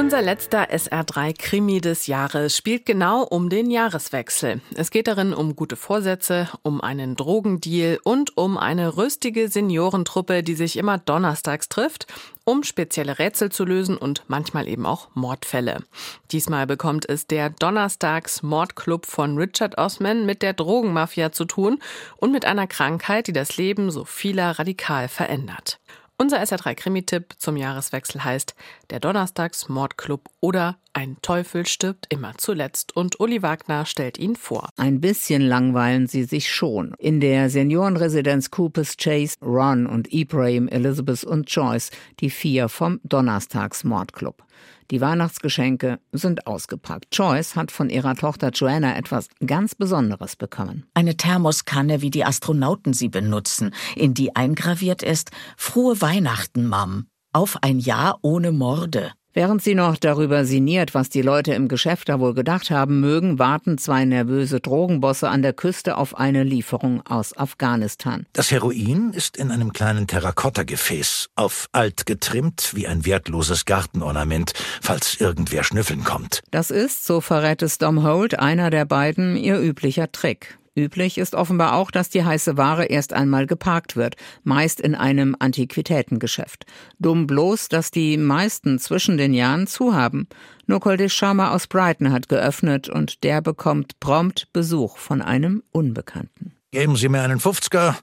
Unser letzter SR3-Krimi des Jahres spielt genau um den Jahreswechsel. Es geht darin um gute Vorsätze, um einen Drogendeal und um eine rüstige Seniorentruppe, die sich immer donnerstags trifft, um spezielle Rätsel zu lösen und manchmal eben auch Mordfälle. Diesmal bekommt es der Donnerstags-Mordclub von Richard Osman mit der Drogenmafia zu tun und mit einer Krankheit, die das Leben so vieler radikal verändert. Unser SR3-Krimi-Tipp zum Jahreswechsel heißt Der Donnerstags-Mordclub oder Ein Teufel stirbt immer zuletzt und Uli Wagner stellt ihn vor. Ein bisschen langweilen sie sich schon. In der Seniorenresidenz Coopers Chase, Ron und Ibrahim, Elizabeth und Joyce, die vier vom Donnerstags-Mordclub. Die Weihnachtsgeschenke sind ausgepackt. Joyce hat von ihrer Tochter Joanna etwas ganz Besonderes bekommen. Eine Thermoskanne, wie die Astronauten sie benutzen, in die eingraviert ist Frohe Weihnachten, Mom. Auf ein Jahr ohne Morde. Während sie noch darüber sinniert, was die Leute im Geschäft da wohl gedacht haben mögen, warten zwei nervöse Drogenbosse an der Küste auf eine Lieferung aus Afghanistan. Das Heroin ist in einem kleinen Terrakotta-Gefäß, auf alt getrimmt wie ein wertloses Gartenornament, falls irgendwer schnüffeln kommt. Das ist, so verrät es Dom Holt, einer der beiden, ihr üblicher Trick. Üblich ist offenbar auch, dass die heiße Ware erst einmal geparkt wird, meist in einem Antiquitätengeschäft. Dumm bloß, dass die meisten zwischen den Jahren zu haben. Nur Koldisch Sharma aus Brighton hat geöffnet und der bekommt prompt Besuch von einem Unbekannten. Geben Sie mir einen 50er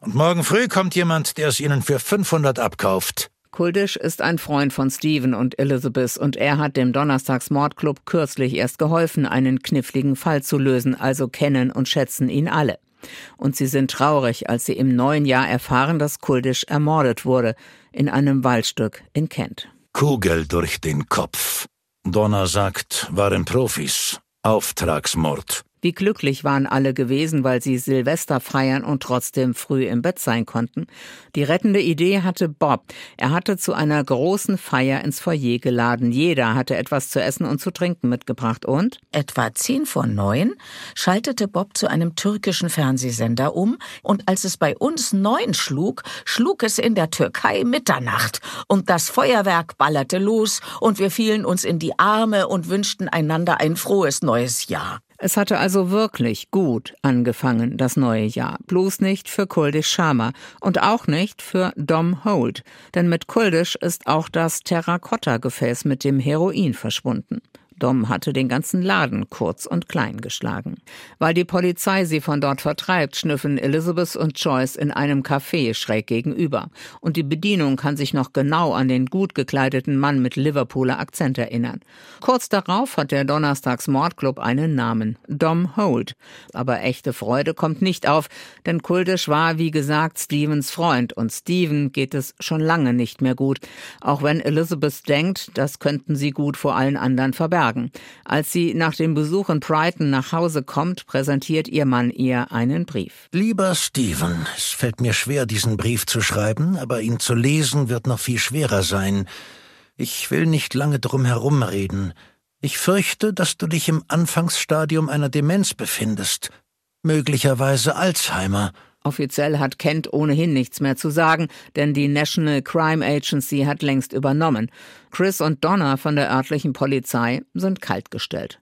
und morgen früh kommt jemand, der es Ihnen für 500 abkauft. Kuldisch ist ein Freund von Stephen und Elizabeth und er hat dem Donnerstagsmordclub kürzlich erst geholfen, einen kniffligen Fall zu lösen, also kennen und schätzen ihn alle. Und sie sind traurig, als sie im neuen Jahr erfahren, dass Kuldisch ermordet wurde, in einem Waldstück in Kent. Kugel durch den Kopf. Donner sagt, waren Profis. Auftragsmord. Wie glücklich waren alle gewesen, weil sie Silvester feiern und trotzdem früh im Bett sein konnten. Die rettende Idee hatte Bob. Er hatte zu einer großen Feier ins Foyer geladen. Jeder hatte etwas zu essen und zu trinken mitgebracht und? Etwa zehn vor neun schaltete Bob zu einem türkischen Fernsehsender um und als es bei uns neun schlug, schlug es in der Türkei Mitternacht und das Feuerwerk ballerte los und wir fielen uns in die Arme und wünschten einander ein frohes neues Jahr. Es hatte also wirklich gut angefangen, das neue Jahr. Bloß nicht für Kuldisch Sharma und auch nicht für Dom Holt. Denn mit Kuldisch ist auch das Terrakotta-Gefäß mit dem Heroin verschwunden. Dom hatte den ganzen Laden kurz und klein geschlagen. Weil die Polizei sie von dort vertreibt, schnüffeln Elizabeth und Joyce in einem Café schräg gegenüber. Und die Bedienung kann sich noch genau an den gut gekleideten Mann mit Liverpooler Akzent erinnern. Kurz darauf hat der Donnerstags Mordclub einen Namen. Dom Holt. Aber echte Freude kommt nicht auf, denn Kultisch war, wie gesagt, Stevens Freund und Steven geht es schon lange nicht mehr gut. Auch wenn Elizabeth denkt, das könnten sie gut vor allen anderen verbergen sagen. Als sie nach dem Besuch in Brighton nach Hause kommt, präsentiert ihr Mann ihr einen Brief. Lieber Stephen, es fällt mir schwer, diesen Brief zu schreiben, aber ihn zu lesen wird noch viel schwerer sein. Ich will nicht lange drum herumreden. Ich fürchte, dass du dich im Anfangsstadium einer Demenz befindest. Möglicherweise Alzheimer. Offiziell hat Kent ohnehin nichts mehr zu sagen, denn die National Crime Agency hat längst übernommen. Chris und Donna von der örtlichen Polizei sind kaltgestellt.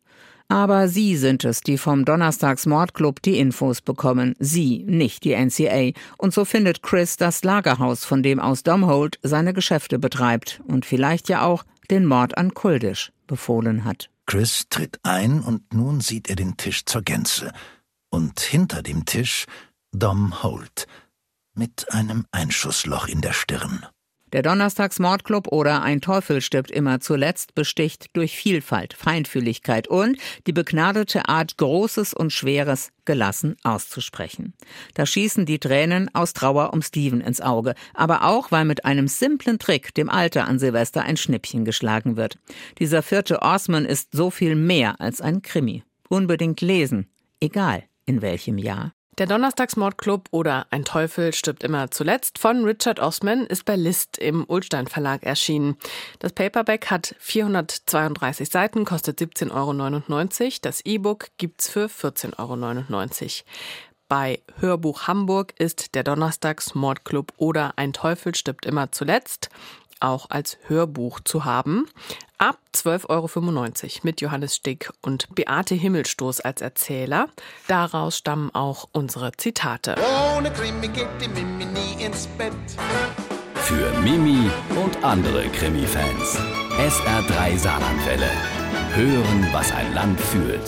Aber sie sind es, die vom Donnerstagsmordclub die Infos bekommen. Sie, nicht die NCA. Und so findet Chris das Lagerhaus, von dem aus Domhold seine Geschäfte betreibt und vielleicht ja auch den Mord an Kuldisch befohlen hat. Chris tritt ein und nun sieht er den Tisch zur Gänze. Und hinter dem Tisch Dom Holt mit einem Einschussloch in der Stirn. Der Donnerstagsmordclub oder Ein Teufel stirbt immer zuletzt besticht durch Vielfalt, Feinfühligkeit und die begnadete Art, Großes und Schweres gelassen auszusprechen. Da schießen die Tränen aus Trauer um Steven ins Auge, aber auch, weil mit einem simplen Trick dem Alter an Silvester ein Schnippchen geschlagen wird. Dieser vierte Osman ist so viel mehr als ein Krimi. Unbedingt lesen, egal in welchem Jahr. Der Donnerstagsmordclub oder Ein Teufel stirbt immer zuletzt von Richard Osman ist bei List im Ulstein Verlag erschienen. Das Paperback hat 432 Seiten, kostet 17,99 Euro. Das E-Book gibt's für 14,99 Euro. Bei Hörbuch Hamburg ist der Donnerstagsmordclub oder Ein Teufel stirbt immer zuletzt auch als Hörbuch zu haben. Ab 12,95 Euro mit Johannes Stick und Beate Himmelstoß als Erzähler. Daraus stammen auch unsere Zitate. Ohne Krimi geht die Mimi nie ins Bett. Für Mimi und andere Krimi-Fans. SR3 Saarlandwelle. Hören, was ein Land fühlt.